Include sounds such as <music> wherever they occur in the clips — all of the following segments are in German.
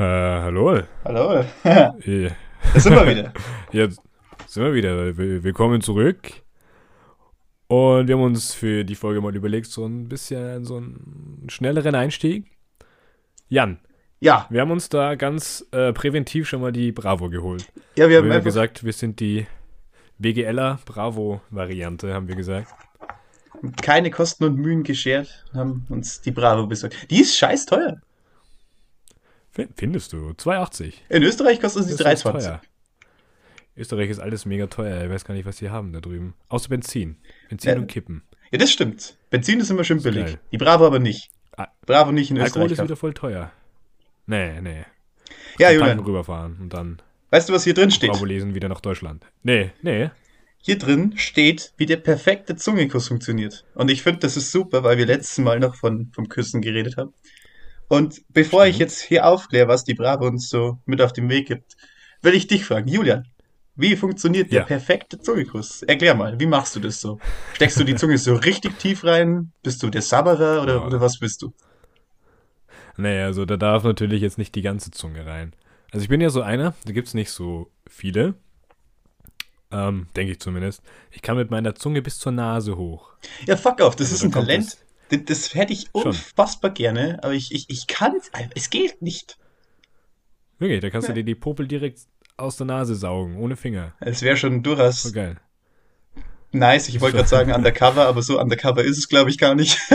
Äh, hallo. Hallo. Ja, <laughs> <laughs> Da sind wir wieder. Jetzt sind wir wieder. Will- Willkommen zurück. Und wir haben uns für die Folge mal überlegt, so ein bisschen so einen schnelleren Einstieg. Jan, Ja, wir haben uns da ganz äh, präventiv schon mal die Bravo geholt. ja wir Wir haben einfach, gesagt, wir sind die BGLer Bravo-Variante, haben wir gesagt. keine Kosten und Mühen geschert haben uns die Bravo besorgt. Die ist scheiß teuer. Findest du? 2,80. In Österreich kostet sie Das ist 3,20. teuer. Österreich ist alles mega teuer. Ich weiß gar nicht, was sie haben da drüben. Außer Benzin. Benzin Ja. und Kippen. Ja, das stimmt. Benzin ist immer schön billig. geil. Die Bravo aber nicht. Bravo nicht in Alkohol Österreich. ist kaufen. wieder voll teuer. Nee, nee. Ja, Julian, rüberfahren und dann weißt du, was hier drin steht? Bravo lesen wieder nach Deutschland. Nee, nee. Hier drin steht, wie der perfekte Zungenkuss funktioniert. Und ich finde, das ist super, weil wir letztes Mal noch von, vom Küssen geredet haben. Und bevor ich Stimmt. jetzt hier aufkläre, was die Bravo uns so mit auf den Weg gibt, will ich dich fragen, Julian, wie funktioniert der Ja. perfekte Zungenkuss? Erklär mal, wie machst du das so? Steckst du die Zunge so richtig tief rein? Bist du der Sabberer oder, Ja. oder was bist du? Nee, also da darf natürlich jetzt nicht die ganze Zunge rein. Also ich bin ja so einer, da gibt es nicht so viele. Ähm, denke ich zumindest. Ich kann mit meiner Zunge bis zur Nase hoch. Ja, fuck off, das Also ist ein Talent. Das, das hätte ich Schon. unfassbar gerne, aber ich, ich, ich kann es, es geht nicht. Wirklich, da kannst Nee. du dir die Popel direkt aus der Nase saugen, ohne Finger. Es wäre schon durchaus Voll geil. Nice, ich wollte gerade sagen undercover, aber so undercover ist es, glaube ich, gar nicht. <laughs>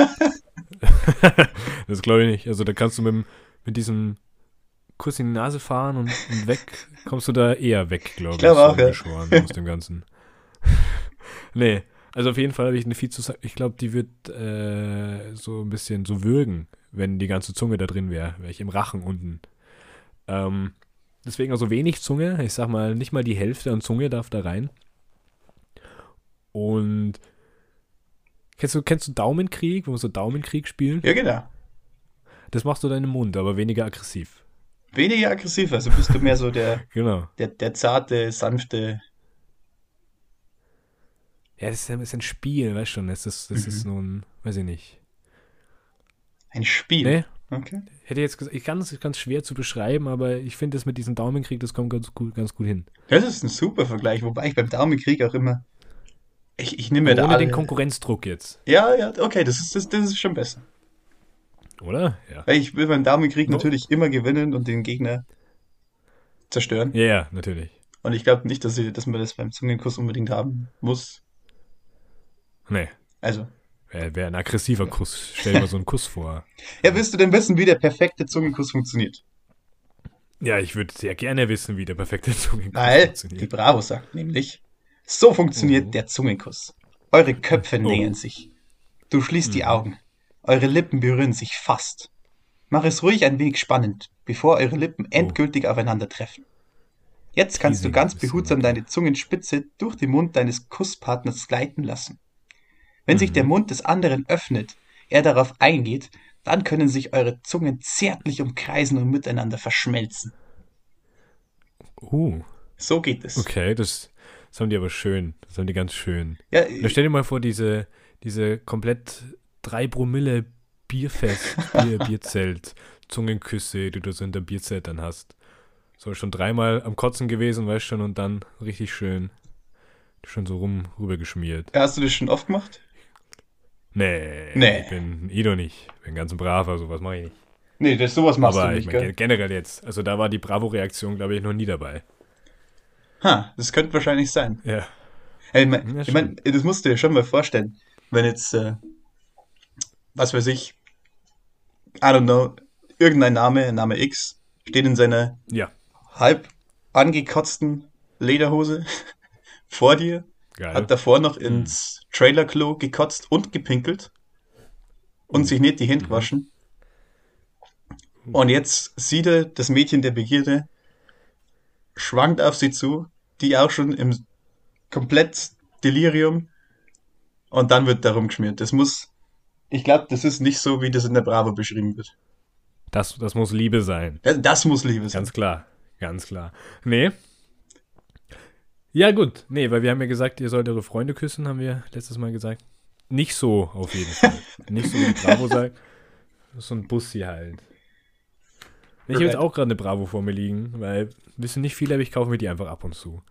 <laughs> das glaube ich nicht. Also da kannst du mit, mit diesem Kuss in die Nase fahren und, und weg, <laughs> kommst du da eher weg, glaube ich. glaube auch, ja. aus dem Ganzen. <laughs> nee, also auf jeden Fall habe ich eine viel zu. Ich glaube, die wird äh, so ein bisschen so würgen, wenn die ganze Zunge da drin wäre. Wäre ich im Rachen unten. Ähm, deswegen also wenig Zunge. Ich sag mal, nicht mal die Hälfte an Zunge darf da rein. Und kennst du, kennst du Daumenkrieg, wo wir so Daumenkrieg spielen? ja, genau. Das machst du dann im Mund, aber weniger aggressiv. Weniger aggressiv, also bist du mehr so der, <laughs> Genau. der, der zarte, sanfte. Ja, das ist ja ein bisschen Spiel, weißt schon. Das ist, das ist Mhm. nun, weiß ich nicht. Ein Spiel. Nee, Okay. hätte jetzt gesagt, ich kann es ganz schwer zu beschreiben, aber ich finde das mit diesem Daumenkrieg, das kommt ganz gut, ganz gut hin. Das ist ein super Vergleich, wobei ich beim Daumenkrieg auch immer. Ich, ich nehme mir da Ohne alle. den Konkurrenzdruck jetzt, Ja, ja, okay, das ist, das, das ist schon besser. Oder? Ja. Ich will beim Daumenkrieg No. natürlich immer gewinnen und den Gegner zerstören. Ja, ja, natürlich. Und ich glaube nicht, dass, ich, dass man das beim Zungenkuss unbedingt haben muss. Nee, Also. wäre wär ein aggressiver Kuss. Stell dir mal so einen Kuss vor. <laughs> Ja, willst du denn wissen, wie der perfekte Zungenkuss funktioniert? Ja, ich würde sehr gerne wissen, wie der perfekte <laughs> Zungenkuss Weil die funktioniert. Bravo sagt nämlich, so funktioniert Mhm. der Zungenkuss. Eure Köpfe Oh. nähern sich. Du schließt die Mhm. Augen. Eure Lippen berühren sich fast. Mach es ruhig ein wenig spannend, bevor eure Lippen endgültig aufeinandertreffen. Jetzt kannst du Teasing ganz behutsam deine Zungenspitze durch den Mund deines Kusspartners gleiten lassen. Wenn sich Mhm. der Mund des anderen öffnet, er darauf eingeht, dann können sich eure Zungen zärtlich umkreisen und miteinander verschmelzen. Uh, So geht es. okay, das, das haben die aber schön. Das haben die ganz schön. Ja, stell dir mal vor, diese, diese komplett 3 Promille Bierfest, <laughs> Bier, Bierzelt, Zungenküsse, die du so in der Bierzelt dann hast. So schon dreimal am Kotzen gewesen, weißt schon, und dann richtig schön, schon so rum rübergeschmiert. hast du das schon oft gemacht? Nee, Nee. ich bin Ido nicht. Bin ganz ein braver, sowas mache ich nicht. Nee, das, sowas machst Aber du ich nicht, meine, gell? generell jetzt, also da war die Bravo-Reaktion, glaube ich, noch nie dabei. Ha, das könnte wahrscheinlich sein. Ja. Ey, ich mein, Ja, ich mein, das musst du dir schon mal vorstellen, wenn jetzt, äh, was weiß ich, I don't know, irgendein Name, Name X, steht in seiner Ja, halb angekotzten Lederhose <laughs> vor dir, geil. hat davor noch ins Trailerklo gekotzt und gepinkelt und Oh. sich nicht die Mhm. Hände gewaschen. Und jetzt sieht er das Mädchen der Begierde, schwankt auf sie zu, die auch schon im komplett Delirium und dann wird darum geschmiert. Das muss, ich glaube, das ist nicht so, wie das in der Bravo beschrieben wird. Das, das muss Liebe sein. Das, das muss Liebe sein. Ganz klar, ganz klar. Nee. Ja, gut. Nee, weil wir haben ja gesagt, ihr sollt eure Freunde küssen, haben wir letztes Mal gesagt. Nicht so, auf jeden Fall. Nicht so, wie Bravo sagt. So ein Bussi halt. Ich habe jetzt auch gerade eine Bravo vor mir liegen, weil wissen nicht viele, aber ich kaufe mir die einfach ab und zu.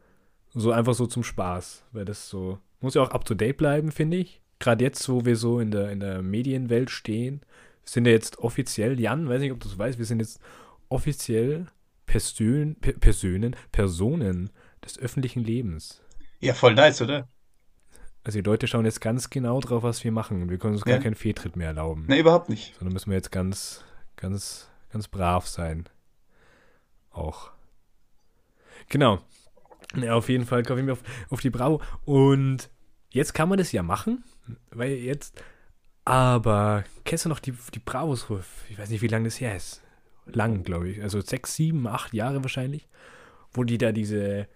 So einfach so zum Spaß, weil das so muss ja auch up to date bleiben, finde ich. Gerade jetzt, wo wir so in der, in der Medienwelt stehen, sind ja jetzt offiziell, Jan, weiß nicht, ob du es weißt, wir sind jetzt offiziell Persön, Personen, Personen des öffentlichen Lebens. Ja, voll nice, oder? Also die Leute schauen jetzt ganz genau drauf, was wir machen. Und wir können uns ja. gar keinen Fehltritt mehr erlauben. Ne, überhaupt nicht. Sondern müssen wir jetzt ganz, ganz, ganz brav sein. Auch. Genau. Ja, auf jeden Fall kaufe ich mir auf, auf die Bravo. Und jetzt kann man das ja machen, weil jetzt. Aber kennst du noch die, die Bravos? Ich weiß nicht, wie lange das her ist. Lang, glaube ich. Also sechs, sieben, acht Jahre wahrscheinlich. Wo die da diese.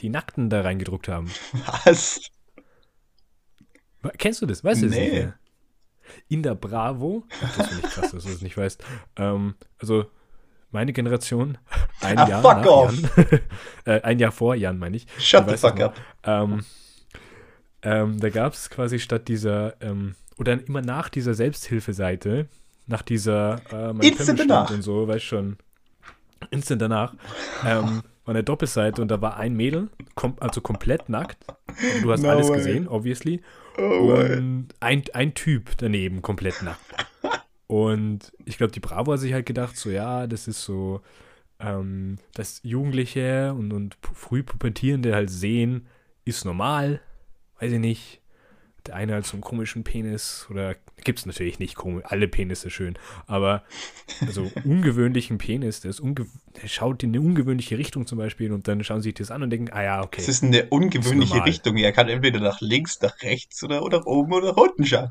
Die Nackten da reingedruckt haben. <laughs> Was? Kennst du das? Weißt du das nee. In der Bravo. Ach, das finde ich krass, dass du das nicht weißt. Ähm, also meine Generation, ein ah, Jahr fuck off. Jan, <laughs> äh, ein Jahr vor Jan, meine ich. Shut the fuck up. Ähm, ähm, da gab es quasi statt dieser, ähm, oder immer nach dieser Selbsthilfeseite, nach dieser äh, mein Instant danach. und so, weißt schon, instant danach, ähm, war eine Doppelseite und da war ein Mädel, kom also komplett nackt. Du hast no alles way. gesehen, obviously. Oh und ein, ein Typ daneben, komplett nackt. Und ich glaube, die Bravo hat sich halt gedacht, so ja, das ist so, ähm, dass Jugendliche und, und früh Pubertierende halt sehen, ist normal. Weiß ich nicht. Der eine halt so einen komischen Penis oder gibt es natürlich nicht komisch, alle Penisse schön, aber also <laughs> ungewöhnlichen Penis, der, ist unge der schaut in eine ungewöhnliche Richtung zum Beispiel und dann schauen sie sich das an und denken, ah ja, okay. Das ist eine ungewöhnliche ist Richtung. Er kann entweder nach links, nach rechts oder, oder oben oder unten schauen.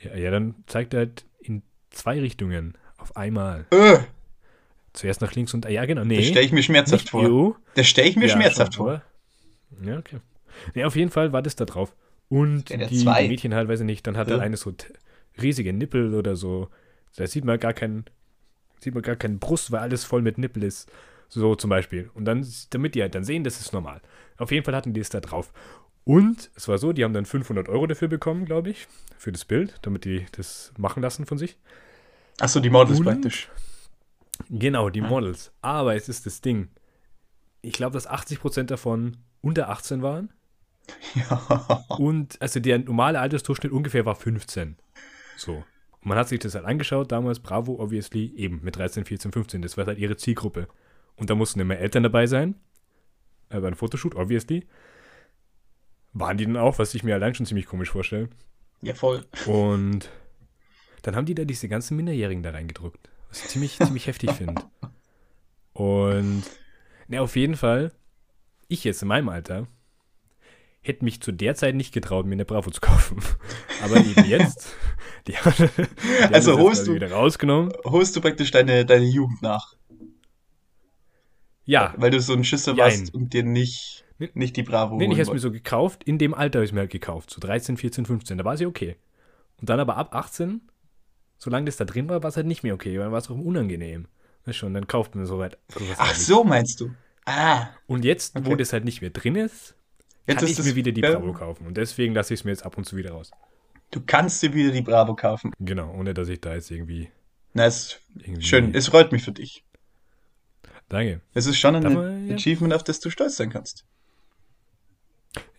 Ja, ja, dann zeigt er halt in zwei Richtungen auf einmal. Äh. Zuerst nach links und ja, genau. Nee. Das stelle ich mir schmerzhaft vor. You. Das stelle ich mir ja, schmerzhaft vor. Ja, okay. Nee, auf jeden Fall war das da drauf. Und die, die, Mädchen halt, weiß ich nicht, dann hat ja. er eine so riesige Nippel oder so. Da sieht man gar keinen, sieht man gar keinen Brust, weil alles voll mit Nippel ist. So zum Beispiel. Und dann, damit die halt dann sehen, das ist normal. Auf jeden Fall hatten die es da drauf. Und es war so, die haben dann 500 Euro dafür bekommen, glaube ich, für das Bild, damit die das machen lassen von sich. Achso, die Models Und, praktisch. Genau, die Models. Aber es ist das Ding. Ich glaube, dass 80% davon unter 18 waren. Ja. <laughs> Und also der normale Altersdurchschnitt ungefähr war 15. So. Und man hat sich das halt angeschaut, damals Bravo, obviously, eben mit 13, 14, 15. Das war halt ihre Zielgruppe. Und da mussten immer Eltern dabei sein. Äh, bei einem Fotoshoot, obviously. Waren die dann auch, was ich mir allein schon ziemlich komisch vorstelle. Ja, voll. Und dann haben die da diese ganzen Minderjährigen da reingedruckt. Was ich ziemlich, <laughs> ziemlich heftig finde. Und na, auf jeden Fall, ich jetzt in meinem Alter hätte mich zu der Zeit nicht getraut, mir eine Bravo zu kaufen. <laughs> Aber eben jetzt, <laughs> die, die also holst du wieder rausgenommen. Holst du praktisch deine, deine Jugend nach? Ja. Weil du so ein Schisser warst und dir nicht nicht die Bravo. Nee, ich habe es mir so gekauft. In dem Alter habe ich mir halt gekauft. So 13, 14, 15. Da war sie okay. Und dann aber ab 18, solange das da drin war, war es halt nicht mehr okay. Dann war es auch unangenehm. Weißt schon, dann kauft man so weit. Ach, halt so meinst du? Ah. Und jetzt, okay. wo das halt nicht mehr drin ist, jetzt kann ich mir wieder die Bravo kaufen. Und deswegen lasse ich es mir jetzt ab und zu wieder raus. Du kannst dir wieder die Bravo kaufen. Genau, ohne dass ich da jetzt irgendwie. Na, ist schön. Es freut mich für dich. Danke. Es ist schon ein man, ja. Achievement, auf das du stolz sein kannst.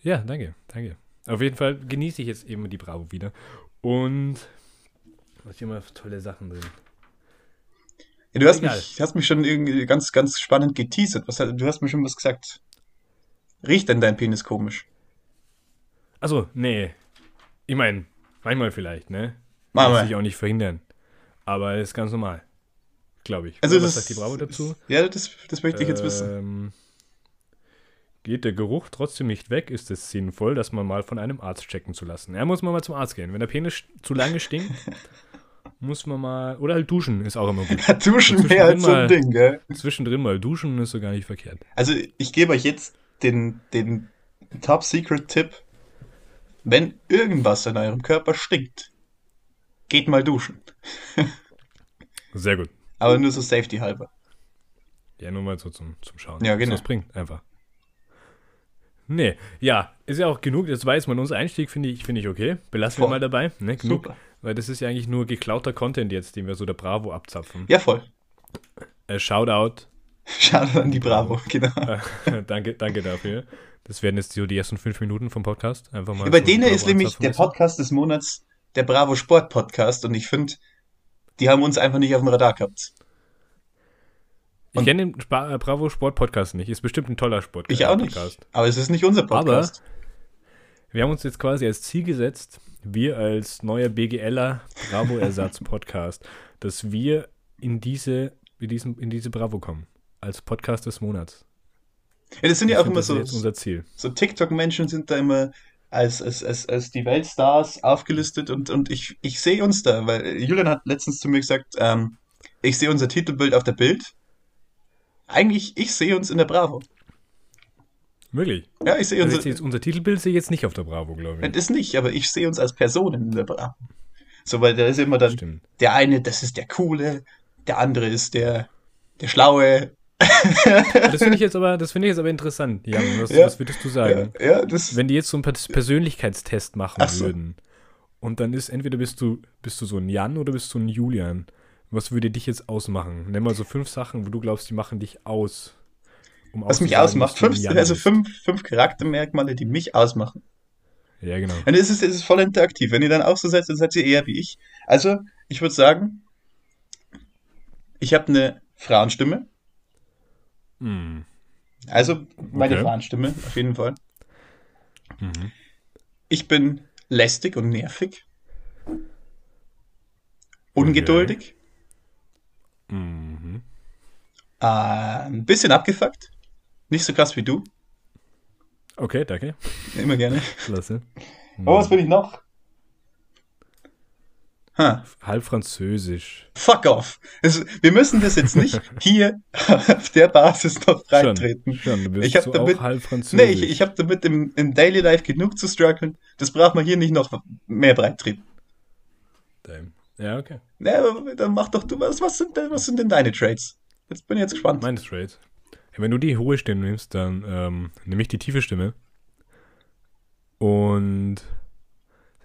Ja, danke, danke. Auf jeden Fall genieße ich jetzt eben die Bravo wieder. Und was hier immer tolle Sachen drin. Ja, du hast mich, hast mich schon irgendwie ganz, ganz spannend geteasert. Was, du hast mir schon was gesagt. Riecht denn dein Penis komisch? Also, nee. Ich meine, manchmal vielleicht, ne? Manchmal. Lässt sich auch nicht verhindern. Aber ist ganz normal. Glaube ich. Also, Oder das, was sagt die Bravo dazu? Ja, das, das möchte ich jetzt wissen. Ähm, Geht der Geruch trotzdem nicht weg, ist es sinnvoll, das man mal von einem Arzt checken zu lassen. Er muss man mal zum Arzt gehen. Wenn der Penis zu lange stinkt, <laughs> muss man mal. Oder halt duschen ist auch immer gut. Ja, duschen mehr als so ein Ding, gell? Zwischendrin mal duschen ist so gar nicht verkehrt. Also, ich gebe euch jetzt den, den Top-Secret-Tipp. Wenn irgendwas in eurem Körper stinkt, geht mal duschen. <laughs> Sehr gut. Aber nur so Safety halber. Ja, nur mal so zum, zum Schauen. Ja, genau. Was bringt, einfach. Nee, ja, ist ja auch genug. Das jetzt mal unser Einstieg, finde ich, finde ich okay. Belassen Voll. wir mal dabei. Ne, genug. Super. Weil das ist ja eigentlich nur geklauter Content jetzt, den wir so der Bravo abzapfen. Ja, voll. Äh, Shoutout. Schade an die Bravo, genau. Äh, <laughs> danke, danke dafür. Das werden jetzt so die ersten fünf Minuten vom Podcast. Einfach mal. So denen Bravo ist nämlich der. Podcast des Monats der Bravo Sport Podcast und ich finde, die haben uns einfach nicht auf dem Radar gehabt. Ich kenne den Spa äh, Bravo Sport Podcast nicht. Ist bestimmt ein toller Sport Ich auch nicht. Podcast. Aber es ist nicht unser Podcast. Wir haben uns jetzt quasi als Ziel gesetzt, wir als neuer BGLer Bravo-Ersatz-Podcast, <laughs> dass wir in diese, in, diesen, in diese Bravo kommen. Als Podcast des Monats. ja, das sind ja auch immer das so, unser Ziel. so TikTok-Menschen sind da immer als, als, als, als die Weltstars aufgelistet und, und ich, ich sehe uns da, weil Julian hat letztens zu mir gesagt, ähm, ich sehe unser Titelbild auf der Bild. Eigentlich, ich sehe uns in der Bravo. Wirklich. Ja, ich sehe Also uns. jetzt, unser Titelbild sehe ich jetzt nicht auf der Bravo, glaube ich. Das nicht, aber ich sehe uns als Personen in der Bravo. So, weil da ist immer dann Stimmt. der eine, das ist der Coole, der andere ist der, der Schlaue. <laughs> Das finde ich jetzt aber, das finde ich jetzt aber interessant, Jan. Was, Ja. was würdest du Ja, sagen? ja das. Wenn die jetzt so einen Pers- Persönlichkeitstest machen Ach so. würden und dann ist entweder bist du bist du so ein Jan oder bist du ein Julian. Was würde dich jetzt ausmachen? Nenn mal so fünf Sachen, wo du glaubst, die machen dich aus. Um Was mich ausmacht. Fünf, also fünf, fünf Charaktermerkmale, die mich ausmachen. Ja, genau. Und es ist, es ist voll interaktiv. Wenn ihr dann auch so seid, dann seid ihr eher wie ich. Also, ich würde sagen, ich habe eine Frauenstimme. Hm. Also, meine Okay. Frauenstimme, auf jeden Fall. Mhm. Ich bin lästig und nervig. Ungeduldig. Mhm. Äh, ein bisschen abgefuckt. Nicht so krass wie du. Okay, danke. Immer gerne. Klasse. Oh, was bin ich noch? Ha, Halb französisch. fuck off. Es, wir müssen das jetzt nicht <laughs> hier auf der Basis noch reintreten. Schon, schon. Ich hab so damit- halb französisch. Nee, ich, ich habe damit im, im Daily Life genug zu strugglen. Das braucht man hier nicht noch mehr breit treten. Damn. Ja, okay. Aber dann mach doch du was. Was sind denn, was sind denn deine Trades? Jetzt bin ich jetzt gespannt. Meine. Ja, wenn du die hohe Stimme nimmst, dann ähm, nehme ich die tiefe Stimme. Und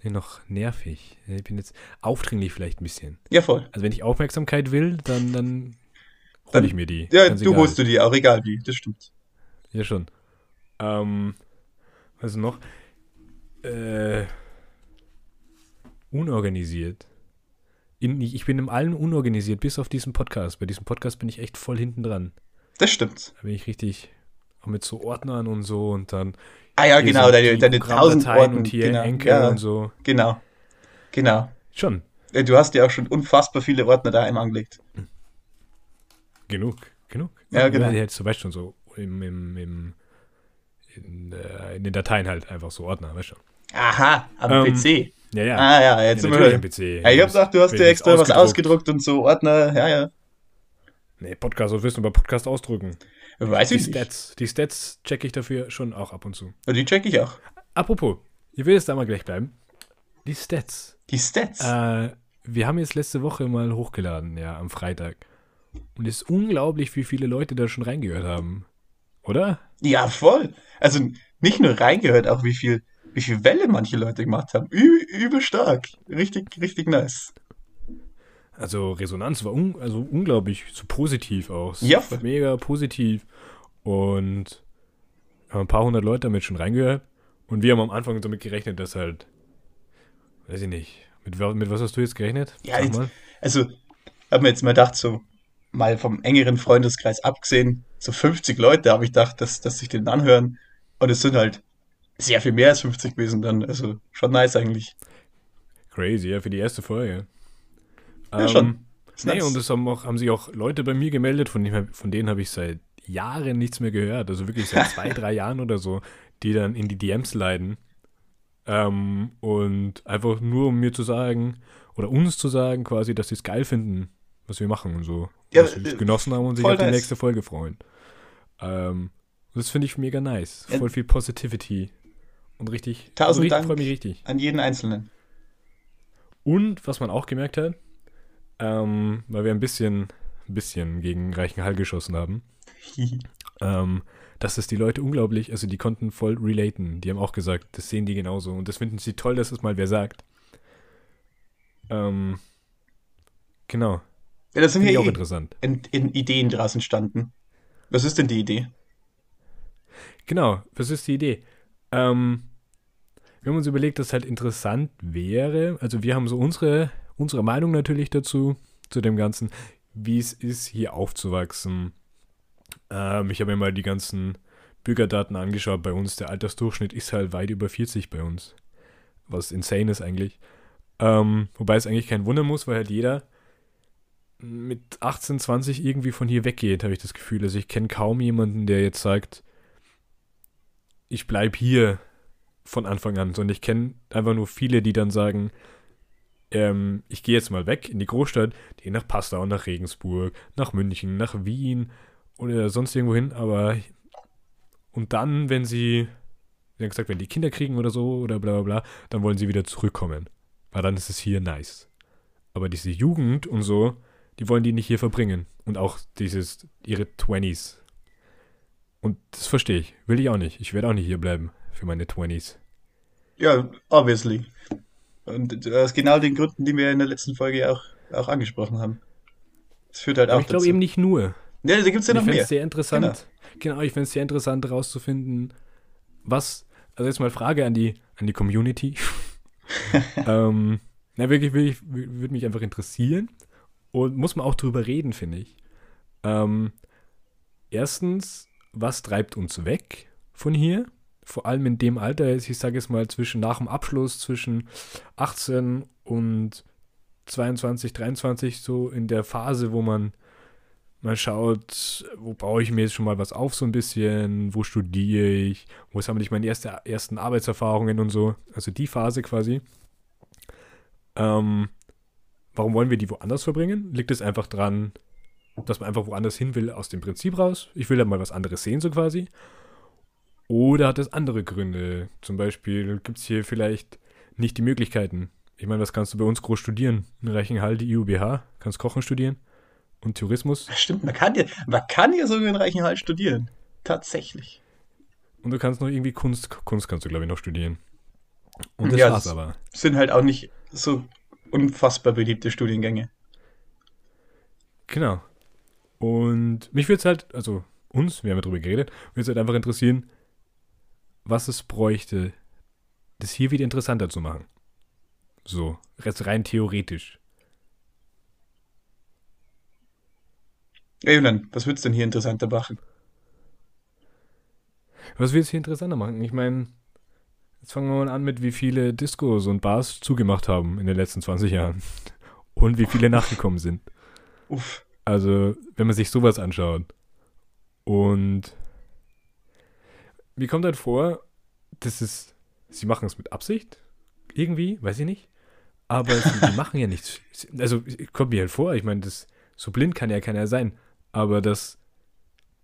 bin noch nervig. Ich bin jetzt aufdringlich vielleicht ein bisschen. Ja, voll. Also wenn ich Aufmerksamkeit will, dann, dann hole ich mir die. Ja, Ganz du egal. holst du die auch, egal wie. Das stimmt. Ja, schon. Ähm, was noch? Äh, unorganisiert. In, ich bin im allen unorganisiert, bis auf diesen Podcast. Bei diesem Podcast bin ich echt voll hinten dran. Das stimmt. Da bin ich richtig auch mit so Ordnern und so und dann Ah ja, genau, so deine, deine tausend Orten. und hier genau, Enkel ja, und so. genau. Genau. Schon. Äh, Du hast ja auch schon unfassbar viele Ordner daheim angelegt. Genug. Genug. Ja, genau. Jetzt zum Beispiel so im, im, im in, äh, in den Dateien halt einfach so Ordner, weißt du? Aha, am Ähm, PC. Ja, ja. Ah ja, jetzt ja sind. PC. Ja, ich hab gedacht, du hast dir extra was ausgedruckt und so Ordner. Ja, ja. Nee, Podcast, was willst du bei Podcast ausdrücken? Weiß Die ich nicht. Stats, die Stats checke ich dafür schon auch ab und zu. Die check ich auch. Apropos, ich will jetzt da mal gleich bleiben. Die Stats. Die Stats. Äh, wir haben jetzt letzte Woche mal hochgeladen, ja, am Freitag. Und es ist unglaublich, wie viele Leute da schon reingehört haben. Oder? Ja, voll. Also nicht nur reingehört, auch wie viel, wie viel Welle manche Leute gemacht haben. Ü übel stark. Richtig, richtig nice. Also Resonanz war un also unglaublich so positiv aus. Ja. Mega positiv. Und haben ein paar hundert Leute damit schon reingehört. Und wir haben am Anfang damit gerechnet, dass halt, weiß ich nicht, mit, mit was hast du jetzt gerechnet? Ja, jetzt-. Also, hab mir jetzt mal gedacht, so mal vom engeren Freundeskreis abgesehen, so 50 Leute habe ich gedacht, dass, dass sich den anhören. Und es sind halt sehr viel mehr als 50 gewesen dann. Also schon nice eigentlich. Crazy, ja, für die erste Folge. Ja, schon. Ist Nee, nice. und es haben, auch, haben sich auch Leute bei mir gemeldet, von, denen, von denen habe ich seit Jahren nichts mehr gehört. Also wirklich seit zwei, <laughs> drei Jahren oder so, die dann in die DMs leiden. Ähm, und einfach nur, um mir zu sagen, oder uns zu sagen, quasi, dass sie es geil finden, was wir machen und so. Ja, dass sie es äh, genossen haben und sich auf die nice. nächste Folge freuen. Ähm, das finde ich mega nice. Ja. Voll viel Positivity. Und richtig, Tausend richtig, Dank. freue mich richtig. An jeden Einzelnen. Und was man auch gemerkt hat, ähm, weil wir ein bisschen, ein bisschen gegen Reichenhall geschossen haben, <laughs> ähm, dass das die Leute unglaublich, also die konnten voll relaten. Die haben auch gesagt, das sehen die genauso. Und das finden sie toll, dass es mal wer sagt. Ähm, genau. Ja, das sind ja auch eh interessant. in, in Ideen draus entstanden. Was ist denn die Idee? Genau, was ist die Idee? Ähm, wir haben uns überlegt, dass halt interessant wäre, also wir haben so unsere, unsere Meinung natürlich dazu, zu dem Ganzen, wie es ist, hier aufzuwachsen. Ähm, ich habe mir mal die ganzen Bürgerdaten angeschaut bei uns. Der Altersdurchschnitt ist halt weit über 40 bei uns. Was insane ist eigentlich. Ähm, wobei es eigentlich kein Wunder muss, weil halt jeder mit 18, 20 irgendwie von hier weggeht, habe ich das Gefühl. Also ich kenne kaum jemanden, der jetzt sagt, ich bleibe hier von Anfang an, sondern ich kenne einfach nur viele, die dann sagen, ähm, ich gehe jetzt mal weg in die Großstadt, die gehen nach Passau, nach Regensburg, nach München, nach Wien oder sonst irgendwo hin, aber und dann, wenn sie, wie gesagt, wenn die Kinder kriegen oder so oder bla bla bla, dann wollen sie wieder zurückkommen. Weil dann ist es hier nice. Aber diese Jugend und so, die wollen die nicht hier verbringen. Und auch dieses, ihre Twenties. Und das verstehe ich. Will ich auch nicht. Ich werde auch nicht hier bleiben für meine Twenties. Ja, obviously. Und aus genau den Gründen, die wir in der letzten Folge auch, auch angesprochen haben. Das führt halt Aber auch ich glaube dazu. eben nicht nur. Ja, da gibt es ja ich noch fände mehr. es sehr interessant. Genau, ich fände es sehr interessant herauszufinden, was, also jetzt mal Frage an die, an die Community. <laughs> ähm, na, wirklich, wirklich würde mich einfach interessieren. Und muss man auch drüber reden, finde ich. Ähm, erstens, was treibt uns weg von hier? Vor allem in dem Alter, ich sage jetzt mal zwischen nach dem Abschluss, zwischen 18 und 22, 23, so in der Phase, wo man mal schaut, wo baue ich mir jetzt schon mal was auf, so ein bisschen, wo studiere ich, wo sammle ich meine erste, ersten Arbeitserfahrungen und so. Also die Phase quasi. Ähm, warum wollen wir die woanders verbringen? Liegt es einfach dran, dass man einfach woanders hin will aus dem Prinzip raus? Ich will da mal was anderes sehen, so quasi. Oder hat es andere Gründe? Zum Beispiel gibt es hier vielleicht nicht die Möglichkeiten. Ich meine, was kannst du bei uns groß studieren? In Reichenhall, die IUBH, kannst Kochen studieren und Tourismus. Stimmt, man kann ja, man kann ja sogar in Reichenhall studieren. Tatsächlich. Und du kannst noch irgendwie Kunst, Kunst kannst du, glaube ich, noch studieren. Und das Ja, war's aber. Sind halt auch nicht so unfassbar beliebte Studiengänge. Genau. Und mich würde es halt, also uns, wir haben ja drüber geredet, würde es halt einfach interessieren, was es bräuchte, das hier wieder interessanter zu machen. So, rein theoretisch. Ja, Julian, was würdest du denn hier interessanter machen? Was will es hier interessanter machen? Ich meine, jetzt fangen wir mal an mit, wie viele Discos und Bars zugemacht haben in den letzten 20 Jahren. <laughs> Und wie viele nachgekommen sind. Uff. Also, wenn man sich sowas anschaut. Und mir kommt halt vor, das ist, sie machen es mit Absicht. Irgendwie, weiß ich nicht. Aber sie, die <laughs> machen ja nichts. Also, kommt mir halt vor, ich meine, das, so blind kann ja keiner sein. Aber dass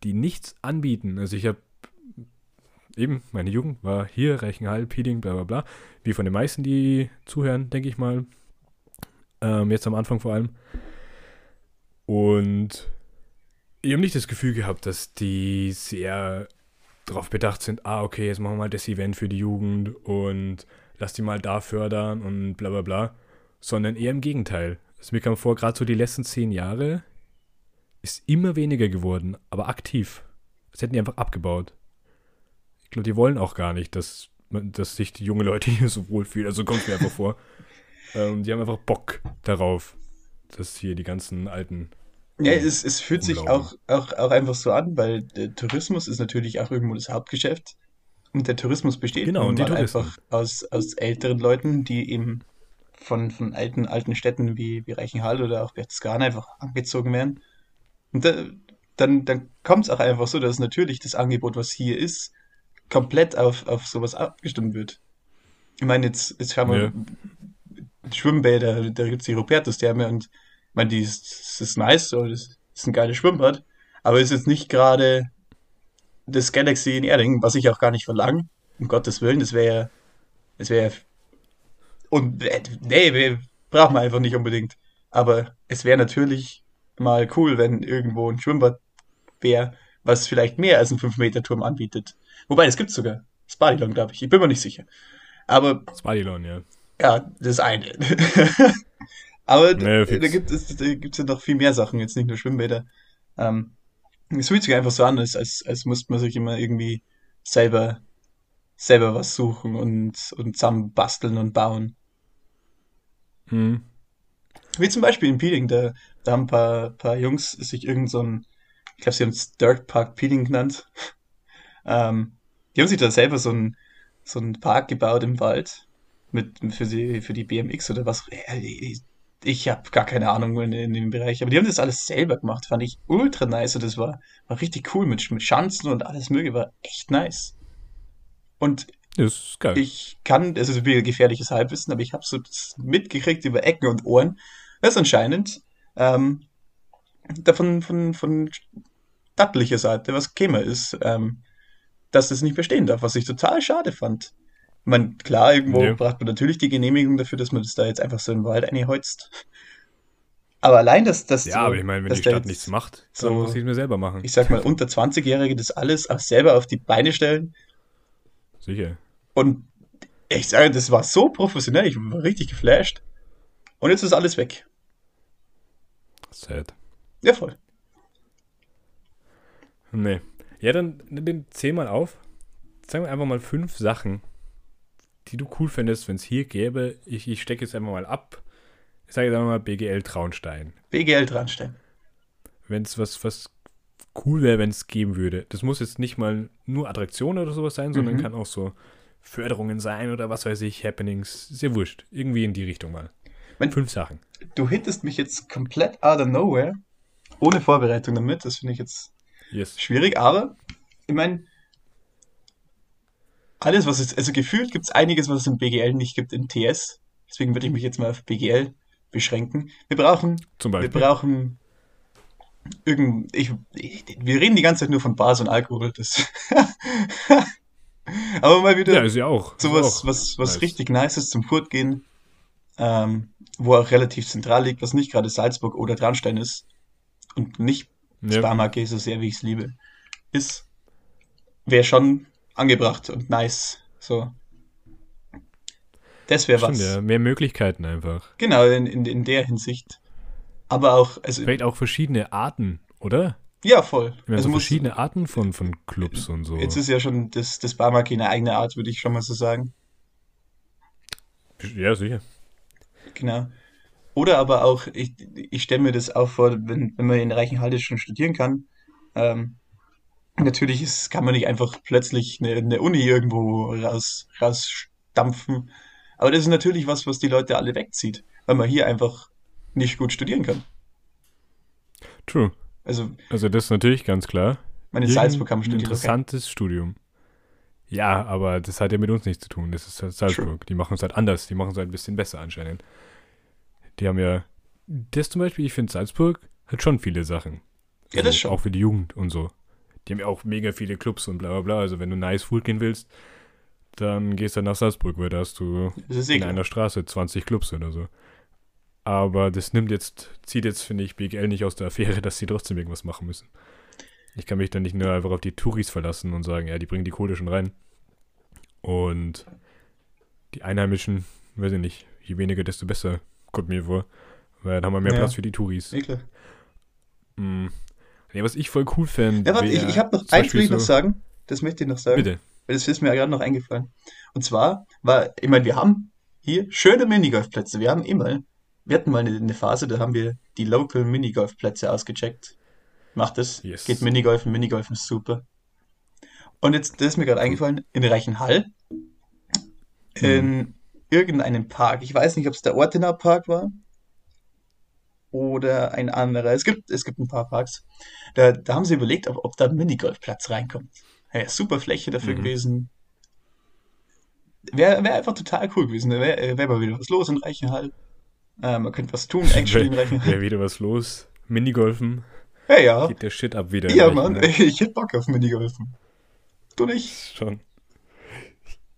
die nichts anbieten. Also, ich habe eben, meine Jugend war hier, Reichenhall, Pieding, bla bla bla. Wie von den meisten, die zuhören, denke ich mal. Ähm, jetzt am Anfang vor allem. Und ich habe nicht das Gefühl gehabt, dass die sehr darauf bedacht sind, ah, okay, jetzt machen wir mal das Event für die Jugend und lass die mal da fördern und bla bla bla. Sondern eher im Gegenteil. Es mir kam vor, gerade so die letzten zehn Jahre ist immer weniger geworden, aber aktiv. Das hätten die einfach abgebaut. Ich glaube, die wollen auch gar nicht, dass, dass sich die jungen Leute <laughs> hier so wohlfühlen. Also kommt mir einfach vor. <laughs> Ähm, die haben einfach Bock darauf, dass hier die ganzen alten Ja, es, es fühlt sich auch, auch, auch einfach so an, weil der Tourismus ist natürlich auch irgendwo das Hauptgeschäft. Und der Tourismus besteht Genau, und die Touristen. einfach aus, aus älteren Leuten, die eben von, von alten, alten Städten wie, wie Reichenhall oder auch Berchtesgaden einfach angezogen werden. Und da, dann, dann kommt es auch einfach so, dass natürlich das Angebot, was hier ist, komplett auf, auf sowas abgestimmt wird. Ich meine, jetzt, jetzt schauen wir, Ja. Schwimmbäder, da gibt es die Robertus-Therme und ich meine, die ist, das ist nice, so, das ist ein geiles Schwimmbad, aber ist jetzt nicht gerade das Galaxy in Erding, was ich auch gar nicht verlange, um Gottes Willen, das wäre das wäre und, äh, nee, wir brauchen wir einfach nicht unbedingt, aber es wäre natürlich mal cool, wenn irgendwo ein Schwimmbad wäre, was vielleicht mehr als ein 5-Meter-Turm anbietet. Wobei, das gibt's sogar. Spadilon, glaube ich. Ich bin mir nicht sicher. Aber. Spadilon, ja. Ja, das eine. <laughs> Aber Nee, da, gibt es da gibt's ja noch viel mehr Sachen, jetzt nicht nur Schwimmbäder. Ähm, es fühlt sich einfach so an, als, als, als müsste man sich immer irgendwie selber, selber was suchen und, und zusammen basteln und bauen. Hm. Wie zum Beispiel in Peeling, da, da haben ein paar, paar Jungs sich irgend so ein, ich glaube, sie haben es Dirt Park Peeling genannt. <laughs> Ähm, die haben sich da selber so ein, so ein Park gebaut im Wald mit, für die, für die BMX oder was. Ich, habe gar keine Ahnung in, in dem Bereich, aber die haben das alles selber gemacht, fand ich ultra nice. Und das war, war richtig cool mit, mit Schanzen und alles mögliche, war echt nice. Und Das ich kann, es ist ein gefährliches Halbwissen, aber ich habe so das mitgekriegt über Ecken und Ohren, dass anscheinend ähm, davon von, von stattlicher Seite was käme ist, ähm, dass das nicht bestehen darf, was ich total schade fand. Ich meine, klar, irgendwo Ja. braucht man natürlich die Genehmigung dafür, dass man das da jetzt einfach so im Wald einholzt. Aber allein, dass das ja, aber ich meine, wenn die Stadt nichts macht, so- dann muss ich es mir selber machen. ich sag mal, unter 20-Jährige das alles auch selber auf die Beine stellen, Sicher. Und ich sage, das war so professionell, ich war richtig geflasht. Und jetzt ist alles weg. Sad. Ja, voll. Nee. Ja, dann, dann zähl mal auf. Sagen wir einfach mal fünf Sachen, die du cool fändest, wenn es hier gäbe. Ich, ich stecke jetzt einfach mal ab. Ich sage jetzt einfach mal BGL Traunstein. BGL dranstellen. Wenn es was, was cool wäre, wenn es geben würde. Das muss jetzt nicht mal nur Attraktionen oder sowas sein, sondern Mhm. kann auch so Förderungen sein oder was weiß ich, Happenings. Ja wurscht. Irgendwie in die Richtung mal. Wenn- Fünf Sachen. Du hittest mich jetzt komplett out of nowhere. Ohne Vorbereitung damit. Das finde ich jetzt Yes. schwierig. Aber, ich meine, alles, was es, also gefühlt gibt es einiges, was es im BGL nicht gibt in TS. Deswegen würde ich mich jetzt mal auf BGL beschränken. Wir brauchen Zum Wir Beispiel. brauchen irgend, ich, ich, wir reden die ganze Zeit nur von Bars und Alkohol. Das <laughs> Aber mal wieder Ja, ist ja auch. Sowas, auch was, was nice. richtig nice ist zum Fortgehen, ähm, wo auch relativ zentral liegt, was nicht gerade Salzburg oder Traunstein ist und nicht Ja. Sparmark so sehr, wie ich es liebe, ist, wäre schon angebracht und nice. So. Das wäre was. ja. Mehr Möglichkeiten einfach. Genau, in, in, in der Hinsicht. Aber auch, also, Vielleicht auch verschiedene Arten, oder? ja, voll. Also so muss, verschiedene Arten von, von Clubs und so. jetzt ist ja schon das, das Barmark eine eigene Art, würde ich schon mal so sagen. ja, sicher. Genau. Oder aber auch, ich, ich stelle mir das auch vor, wenn, wenn man in Reichenhall schon studieren kann. Ähm, natürlich ist, kann man nicht einfach plötzlich eine, eine Uni irgendwo raus, rausstampfen. Aber das ist natürlich was, was die Leute alle wegzieht, weil man hier einfach nicht gut studieren kann. True. Also, Also das ist natürlich ganz klar. in Salzburg Irgendein studieren. interessantes Studium. Ja, aber das hat ja mit uns nichts zu tun. Das ist halt Salzburg. Die machen es halt anders. Die machen es halt ein bisschen besser anscheinend. Die haben ja, das zum Beispiel, ich finde Salzburg hat schon viele Sachen. Ja, das schon. Auch für die Jugend und so. Die haben ja auch mega viele Clubs und bla bla bla. Also wenn du nice Food gehen willst, dann gehst du nach Salzburg, weil da hast du in klar. einer Straße 20 Clubs oder so. Aber das nimmt jetzt, zieht jetzt, finde ich, BGL nicht aus der Affäre, <laughs> dass sie trotzdem irgendwas machen müssen. Ich kann mich dann nicht nur einfach auf die Touris verlassen und sagen, ja, die bringen die Kohle schon rein. Und die Einheimischen, weiß ich nicht, je weniger, desto besser, kommt mir vor. Weil dann haben wir mehr Ja. Platz für die Touris. Klar. Mm. Nee, was ich voll cool fände. Ja, warte, ich, ich habe noch eins will ich noch sagen. Das möchte ich noch sagen. Bitte. Weil das ist mir gerade noch eingefallen. Und zwar war, ich meine, wir haben hier schöne Minigolfplätze. Wir haben immer, wir hatten mal eine, eine Phase, da haben wir die Local Minigolfplätze ausgecheckt. Macht es. Yes. Geht Minigolfen, Minigolfen ist super. Und jetzt, das ist mir gerade eingefallen, in Reichenhall, in irgendeinem Park. Ich weiß nicht, ob es der Ortenau Park war oder ein anderer. Es gibt, es gibt ein paar Parks. Da, da haben sie überlegt, ob, ob da ein Minigolfplatz reinkommt. Ja, super Fläche dafür Mhm. gewesen. Wäre wär einfach total cool gewesen. Da wäre wär mal wieder was los in Reichenhall. Äh, man könnte was tun, Action in Reichenhall. Wäre wieder was los. Minigolfen. Ja, ja. Geht der Shit ab wieder. Ja, Mann, ich hätte Bock auf Minigolfen. Du nicht? Schon.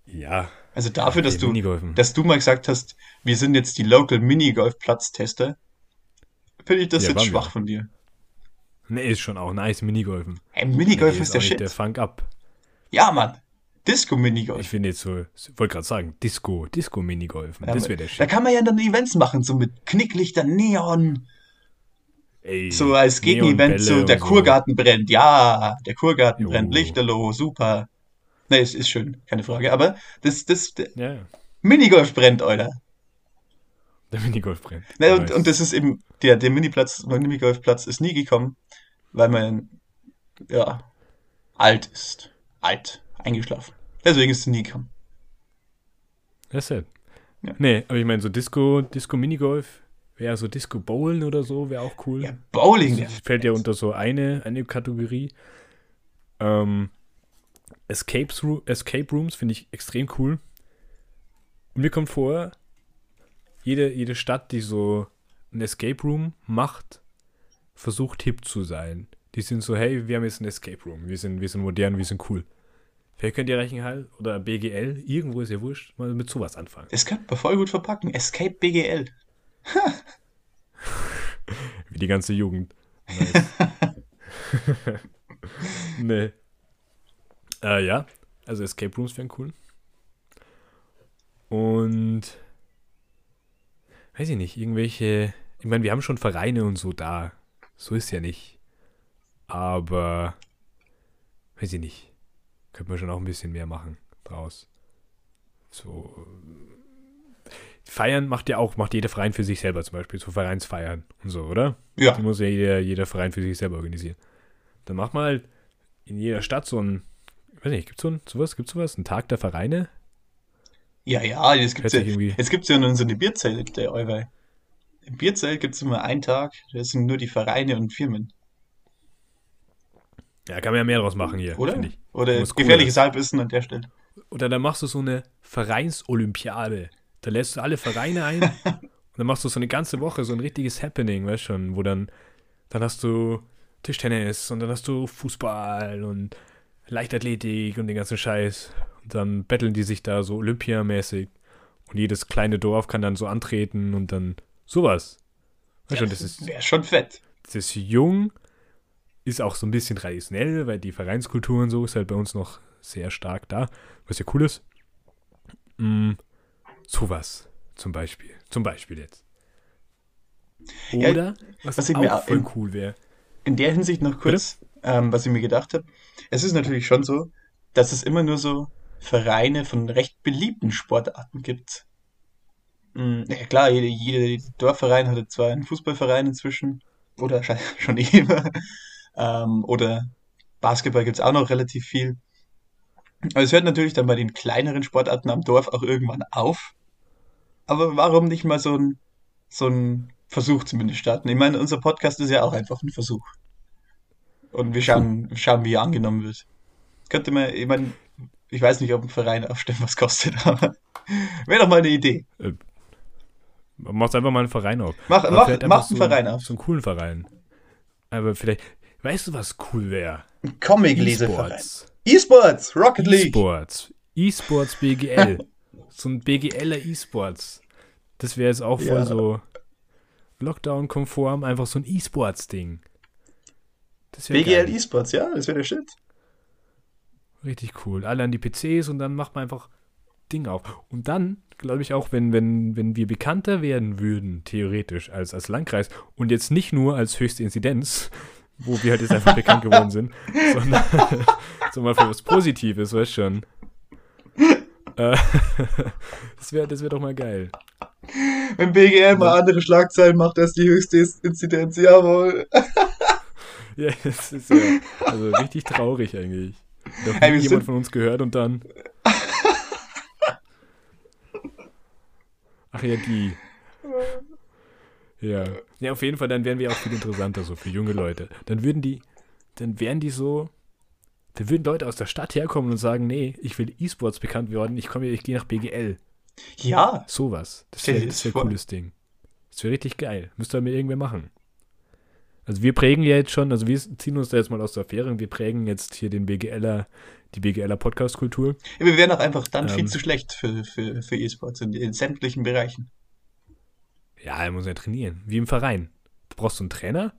Ja. Also dafür, dass du, Minigolfen. dass du mal gesagt hast, wir sind jetzt die Local Minigolf-Platztester, finde ich das Ja, jetzt waren wir. schwach von dir. Nee, ist schon auch nice Minigolfen. Ey, Minigolf Nee, ist der Shit. Der Funk ab. Ja, Mann. Disco-Minigolf. Ich finde jetzt so, ich wollte gerade sagen, Disco, Disco-Minigolf. Ja, das wäre der Da Shit. kann man ja dann Events machen, so mit Knicklichtern, Neon. Ey, So als Gegenevent, so der und so. Kurgarten brennt. Ja, der Kurgarten Jo. brennt. Lichterloh, super. Ne, es ist schön, keine Frage. Aber das, das, Ja, Minigolf brennt, Alter. Der Minigolf brennt. Ne, und, und das ist eben, der, der Miniplatz, mein Minigolfplatz ist nie gekommen, weil man, ja, alt ist. Alt. Eingeschlafen. Deswegen ist es nie gekommen. Das ist. Ja. Nee, aber ich meine, so Disco, Disco-Minigolf, wäre so Disco-Bowlen oder so, wäre auch cool. Ja, Bowling. Das fällt ja unter so eine, eine Kategorie. Ähm, Escape, Escape Rooms finde ich extrem cool. Und mir kommt vor, jede, jede Stadt, die so ein Escape Room macht, versucht hip zu sein. Die sind so, hey, wir haben jetzt ein Escape Room. Wir sind, wir sind modern, wir sind cool. Vielleicht könnt ihr Reichenhall oder BGL, irgendwo ist ja wurscht, mal mit sowas anfangen. Das könnte man voll gut verpacken. Escape BGL. <laughs> Wie die ganze Jugend. Nice. <laughs> nee. Äh, ja, also Escape Rooms wären cool. Und weiß ich nicht, irgendwelche. Ich meine, wir haben schon Vereine und so da. So ist ja nicht. Aber weiß ich nicht. Könnte man schon auch ein bisschen mehr machen draus. So. Feiern macht ja auch, macht jeder Verein für sich selber zum Beispiel, so Vereinsfeiern und so, oder? Ja. Die muss ja jeder, jeder Verein für sich selber organisieren. Dann macht man halt in jeder Stadt so ein, weiß nicht, gibt's so ein, sowas, gibt's sowas? Ein Tag der Vereine? Ja, ja, jetzt gibt's ja, irgendwie- jetzt gibt's ja nur so eine Bierzelt, der Euwei. Im Bierzelt gibt's immer einen Tag, das sind nur die Vereine und Firmen, Ja, kann man ja mehr draus machen hier, oder? ich. Oder gefährliches Halbwissen an der Stelle. Oder dann machst du so eine Vereinsolympiade. Da lässt du alle Vereine ein <laughs> und dann machst du so eine ganze Woche so ein richtiges Happening, weißt schon, wo dann, dann hast du Tischtennis und dann hast du Fußball und Leichtathletik und den ganzen Scheiß. Dann betteln die sich da so olympiamäßig. Und jedes kleine Dorf kann dann so antreten und dann sowas. Weißt schon, das ist, Wäre schon fett. das ist jung, ist auch so ein bisschen traditionell, weil die Vereinskultur und so ist halt bei uns noch sehr stark da, was ja cool ist. Mm, sowas zum Beispiel. Zum Beispiel jetzt. Ja, Oder, was, was ich auch mir voll in- cool wäre. In der Hinsicht noch kurz, ähm, was ich mir gedacht habe. Es ist natürlich schon so, dass es immer nur so Vereine von recht beliebten Sportarten gibt. Mm, Ja klar, jede, jede Dorfverein hatte zwar einen Fußballverein inzwischen, oder <laughs> schon immer, ähm, oder Basketball gibt's auch noch relativ viel. Aber es hört natürlich dann bei den kleineren Sportarten am Dorf auch irgendwann auf. Aber warum nicht mal so ein, so ein Versuch zumindest starten? Ich meine, unser Podcast ist ja auch einfach ein Versuch. Und wir schauen, schauen wie er angenommen wird. Könnte man, ich meine, ich weiß nicht, ob ein Verein aufstellen was kostet, <laughs> aber wäre doch mal eine Idee. Machst einfach mal einen Verein auf. Mach, Aber mach, mach einen so, Verein auf. So einen coolen Verein. Aber vielleicht, weißt du, was cool wäre? Ein Comic-Leseverein. E-Sports. E-Sports, Rocket League. E-Sports. E-Sports BGL. <laughs> so ein BGLer E-Sports. Das wäre jetzt auch voll Ja. so Lockdown-konform, einfach so ein E-Sports-Ding. BGL. E-Sports, ja, das wäre der Shit. Richtig cool. Alle an die PCs und dann macht man einfach Ding auf. Und dann, glaube ich auch, wenn, wenn, wenn wir bekannter werden würden, theoretisch, als, als Landkreis und jetzt nicht nur als höchste Inzidenz, wo wir halt jetzt einfach bekannt geworden sind, <laughs> sondern, <laughs> sondern für was Positives, weißt schon. <laughs> Äh, das wäre das wär doch mal geil. Wenn BGL mal andere Schlagzeilen macht als die höchste Inzidenz, jawohl. Ja, das ist ja also richtig traurig eigentlich. Doch Hey, jemand von uns gehört und dann. Ach ja, die. Ja. Ja, auf jeden Fall, dann wären wir auch viel interessanter so für junge Leute. Dann würden die, dann wären die so, dann würden Leute aus der Stadt herkommen und sagen, nee, ich will E-Sports bekannt werden, ich komme, ich gehe nach BGL. Ja, Sowas. Das wäre wär ein cooles Ding. Das wäre richtig geil. Müsste mir irgendwer machen. Also wir prägen ja jetzt schon, also wir ziehen uns da jetzt mal aus der Affäre und wir prägen jetzt hier den BGLer, die BGLer Podcast-Kultur. wir wären auch einfach dann viel Ähm. zu schlecht für, für, für E-Sports in, in sämtlichen Bereichen. Ja, er muss ja trainieren. Wie im Verein. Du brauchst so einen Trainer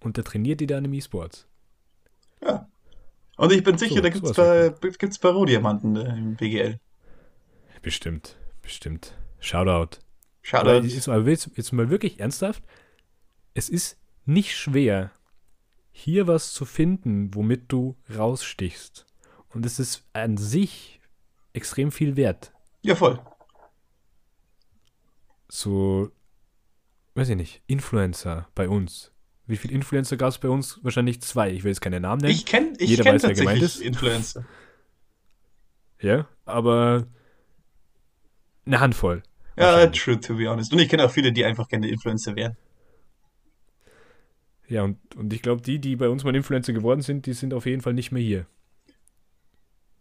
und der trainiert die dann im E-Sports. Ja. Und ich bin sicher, So, da gibt es paar, gibt's paar Rohdiamanten äh, im BGL. Bestimmt, bestimmt. Shoutout. Aber Shoutout. jetzt, mal, jetzt mal wirklich ernsthaft. Es ist nicht schwer, hier was zu finden, womit du rausstichst. Und es ist an sich extrem viel wert. Ja, voll. So, weiß ich nicht, Influencer bei uns. Wie viele Influencer gab es bei uns? Wahrscheinlich zwei. Ich will jetzt keine Namen nennen. Ich kenne ich Jeder kenn weiß, wer gemeint tatsächlich ist. Influencer. Ja, aber eine Handvoll. Ja, true, to be honest. Und ich kenne auch viele, die einfach gerne Influencer wären. Ja, und, und ich glaube, die, die bei uns mal Influencer geworden sind, die sind auf jeden Fall nicht mehr hier.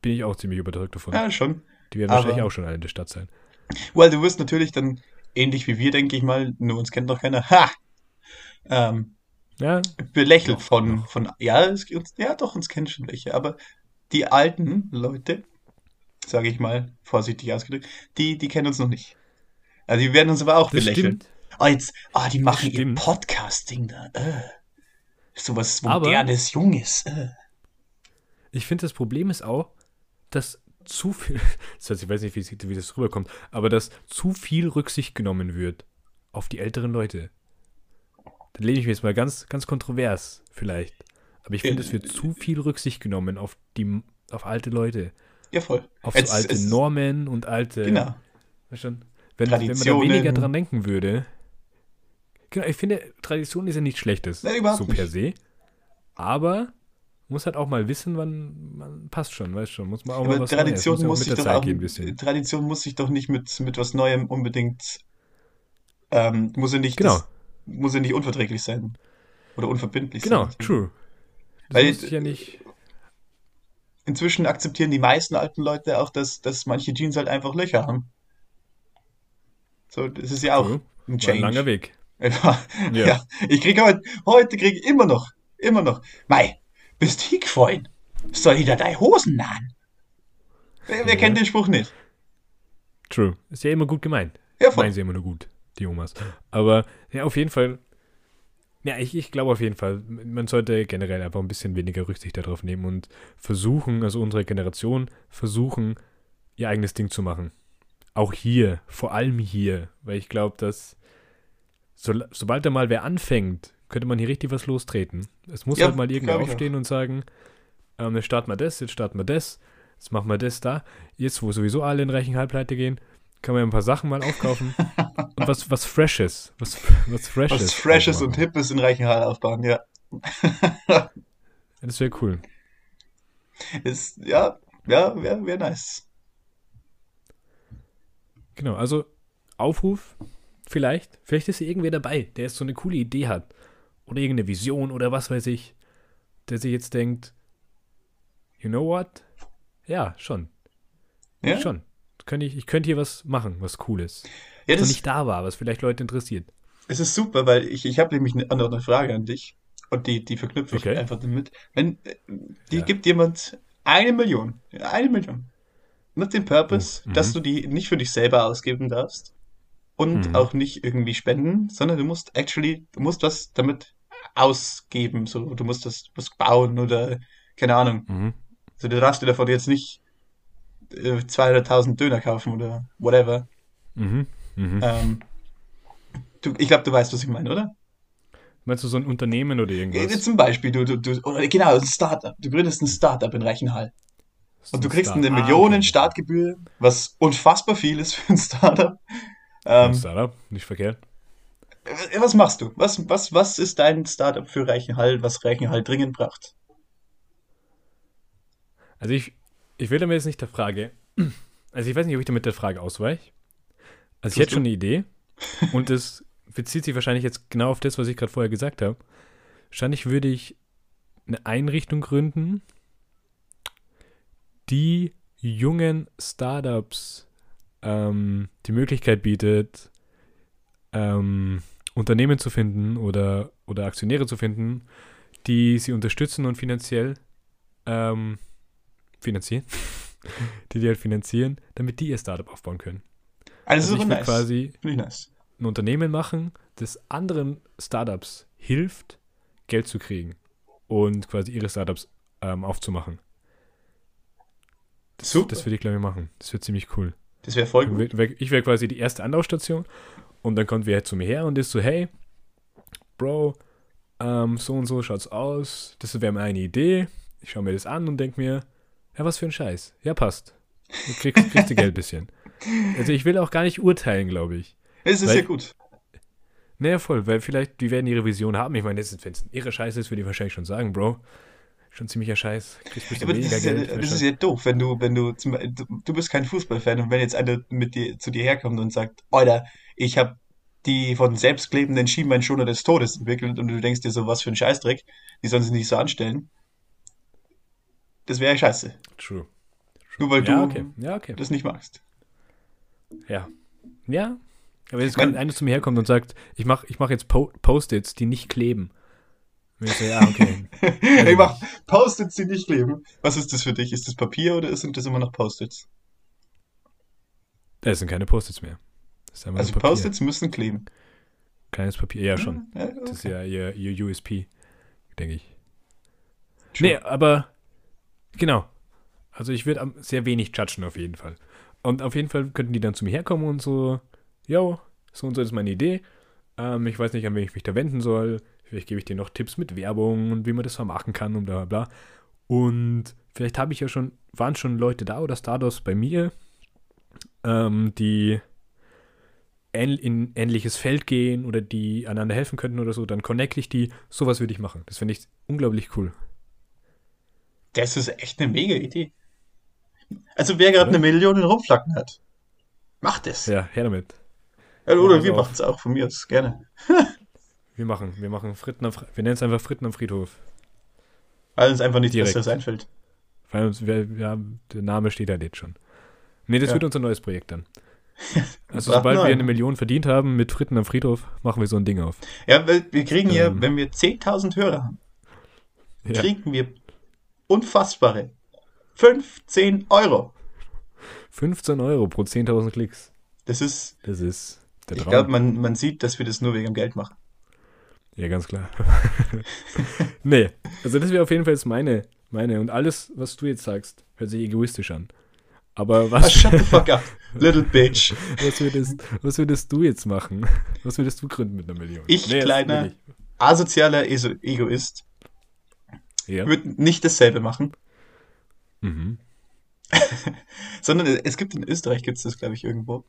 Bin ich auch ziemlich überzeugt davon. Ja, schon. Die werden aber- wahrscheinlich auch schon alle in der Stadt sein. Well, du wirst natürlich dann, ähnlich wie wir, denke ich mal, nur uns kennt noch keiner, ha! Ähm, Ja, belächelt von, von, ja, es, uns, ja, doch, uns kennen schon welche, aber die alten Leute, sage ich mal, vorsichtig ausgedrückt, die, die kennen uns noch nicht. Also die werden uns aber auch das belächeln. stimmt. Ah, jetzt, ah, die machen ihr. Podcasting da. Äh. So was Aber- Modernes, Junges. Äh. Ich finde, das Problem ist auch, dass zu viel, <laughs> das heißt, ich weiß nicht, wie, das rüberkommt, aber dass zu viel Rücksicht genommen wird auf die älteren Leute. Da lehne ich mir jetzt mal ganz, ganz kontrovers vielleicht. Aber ich finde, Äh, es wird zu viel Rücksicht genommen auf die, auf alte Leute. Ja, voll. Auf Es- so alte es- Normen und alte. Genau. Weißt schon, wenn, wenn man da weniger dran denken würde. Genau, ich finde, Tradition ist ja nichts Schlechtes. Nein, überhaupt so per se. Aber muss halt auch mal wissen, wann man passt schon, weißt schon. Muss man auch mal Aber was Tradition muss muss sich ja doch auch, gehen. Tradition muss sich doch nicht mit, mit was Neuem unbedingt, ähm, muss ja nicht, Genau. das, muss ja nicht unverträglich sein. Oder unverbindlich Genau, sein. true. Das Weil- muss ich ja nicht. Inzwischen akzeptieren die meisten alten Leute auch, dass, dass manche Jeans halt einfach Löcher haben. So, das ist ja auch True. ein War ein Change. langer Weg. Ja. Ja. Ich kriege heute, heute kriege ich immer noch, immer noch. Mei, bist hingefallen? Soll ich da deine Hosen nahen? Wer, wer Ja. kennt den Spruch nicht? True. Ist ja immer gut gemeint. Ja, voll. Meinen sie immer nur gut, die Omas. Aber ja, auf jeden Fall. Ja, ich, ich glaube auf jeden Fall, man sollte generell einfach ein bisschen weniger Rücksicht darauf nehmen und versuchen, also unsere Generation, versuchen, ihr eigenes Ding zu machen. Auch hier, vor allem hier, weil ich glaube, dass so, sobald da mal wer anfängt, könnte man hier richtig was lostreten. Es muss Ja, halt mal irgendwer aufstehen und sagen, ähm, jetzt starten wir das, jetzt starten wir das, jetzt machen wir das da. Jetzt, wo sowieso alle in Reichenhall pleite gehen, kann man ja ein paar Sachen mal aufkaufen <laughs> und was, was Freshes, was, was Freshes. Was Freshes und Hippes in Reichenhall aufbauen, ja. Das wäre cool. Ist, ja, ja, wäre wär nice. Genau, also Aufruf, vielleicht. Vielleicht ist hier irgendwer dabei, der jetzt so eine coole Idee hat. Oder irgendeine Vision oder was weiß ich. Der sich jetzt denkt, you know what? Ja, schon. Ja, Schon. Könnte ich, ich könnte hier was machen, was Cooles. ja Was nicht da war, was vielleicht Leute interessiert. es ist super, weil ich, ich habe nämlich eine, eine Frage an dich. Und die, die verknüpfe ich Okay. einfach damit. Wenn, äh, die Ja. gibt jemand eine Million, eine Million. Mit dem Purpose, Oh, mhm. dass du die nicht für dich selber ausgeben darfst. Und Mhm. auch nicht irgendwie spenden, sondern du musst actually, du musst was damit ausgeben. So, du musst das was bauen oder keine Ahnung. Mhm. Also du darfst dir davon jetzt nicht äh, 200.000 Döner kaufen oder whatever. Mhm. Mhm. Ähm, du, ich glaube, du weißt, was ich meine, oder? Meinst du so ein Unternehmen oder Äh, irgendwas? Zum Beispiel, du, du, du oder genau, ein Startup. Du gründest ein Startup in Reichenhall. Und du kriegst eine Start- Ah, Millionen okay. Startgebühr, was unfassbar viel ist für ein Startup. Ähm, Startup, nicht verkehrt. was machst du? Was, was, was ist dein Startup für Reichenhall, was Reichenhall dringend braucht? Also ich, ich will damit jetzt nicht der Frage, also ich weiß nicht, ob ich damit der Frage ausweiche. Also ich Tust hätte du? schon eine Idee und es bezieht sich wahrscheinlich jetzt genau auf das, was ich gerade vorher gesagt habe. Wahrscheinlich würde ich eine Einrichtung gründen, die jungen Startups ähm, die Möglichkeit bietet, ähm, Unternehmen zu finden oder, oder Aktionäre zu finden, die sie unterstützen und finanziell ähm, finanzieren, <laughs> die die halt finanzieren, damit die ihr Startup aufbauen können. Also, Also ich will nice. quasi ich nice. ein Unternehmen machen, das anderen Startups hilft, Geld zu kriegen und quasi ihre Startups ähm, aufzumachen. Das, Super. das würde ich, glaube ich, machen. Das wird ziemlich cool. Das wäre voll gut. Ich wäre quasi die erste Anlaufstation und dann kommt wer zu mir her und ist so, hey, Bro, ähm, so und so schaut's aus. Das wäre meine Idee. Ich schaue mir das an und denke mir, ja, was für ein Scheiß. Ja, passt. Du kriegst, <laughs> kriegst du Geld bisschen. Also ich will auch gar nicht urteilen, glaube ich. Es ist ja gut. Naja, voll, weil vielleicht, die werden ihre Vision haben. Ich meine, wenn es ihre Scheiße ist, würde ich wahrscheinlich schon sagen, Bro. Schon ziemlicher Scheiß. Kriegst aber das ist, ja, das ist ja doof, wenn du, wenn du, zum, du, du bist kein Fußballfan und wenn jetzt einer mit dir, zu dir herkommt und sagt, Alter, ich habe die von selbstklebenden Schienbeinschoner des Todes entwickelt und du denkst dir so, was für ein Scheißdreck, die sollen sich nicht so anstellen. Das wäre scheiße. True. Nur weil Ja, du okay. Ja, okay. das nicht magst. Ja. Ja. Aber jetzt kommt einer zu mir herkommt und sagt, ich mache ich mach jetzt po Post-its, die nicht kleben. So, ja, okay. <laughs> Hey, mach Post-its, die nicht leben. Was ist das für dich? Ist das Papier oder sind das immer noch Post-its? Das sind keine Post-its mehr. Also. Post-its müssen kleben. Kleines Papier, ja schon. Ja, Das ist okay. ja ihr, ihr USP, denke ich. True. Nee, aber genau. Also ich würde sehr wenig judgen auf jeden Fall. Und auf jeden Fall könnten die dann zu mir herkommen und so, yo, so und so ist meine Idee. Ähm, ich weiß nicht, an wen ich mich da wenden soll. Vielleicht gebe ich dir noch Tipps mit Werbung und wie man das vermachen kann und bla bla bla. Und vielleicht habe ich ja schon, waren schon Leute da oder Stardust bei mir, ähm, die in ähnliches Feld gehen oder die einander helfen könnten oder so, dann connecte ich die. Sowas würde ich machen. Das finde ich unglaublich cool. Das ist echt eine mega Idee. Also wer gerade Oder? eine Million in Rumflacken hat, macht es. Ja, her damit. Ja, oder Ja, wir also machen es auch von mir aus, gerne. Wir machen, wir machen Fritten am, wir nennen es einfach Fritten am Friedhof. Weil uns einfach nichts Direkt. Besseres einfällt. Weil uns, wir, wir haben, der Name steht halt jetzt schon. Nee, das Ja. wird unser neues Projekt dann. <laughs> Also sobald wir nein. eine Million verdient haben mit Fritten am Friedhof, machen wir so ein Ding auf. Ja, weil wir kriegen ja, Ähm. wenn wir 10.000 Hörer haben, Ja. kriegen wir unfassbare 15 Euro. 15 Euro pro 10.000 Klicks. Das ist, Das ist der ich glaube, man, man sieht, dass wir das nur wegen dem Geld machen. Ja, ganz klar. <laughs> nee, also das wäre auf jeden Fall jetzt meine, meine. Und alles, was du jetzt sagst, hört sich egoistisch an. Aber was, shut the fuck up, little bitch. <laughs> was, würdest, was würdest du jetzt machen? Was würdest du gründen mit einer Million? Ich, das kleiner- Asozialer Egoist. Ja. würde nicht dasselbe machen, Mhm. <laughs> sondern es gibt in Österreich, gibt es das, glaube ich, irgendwo.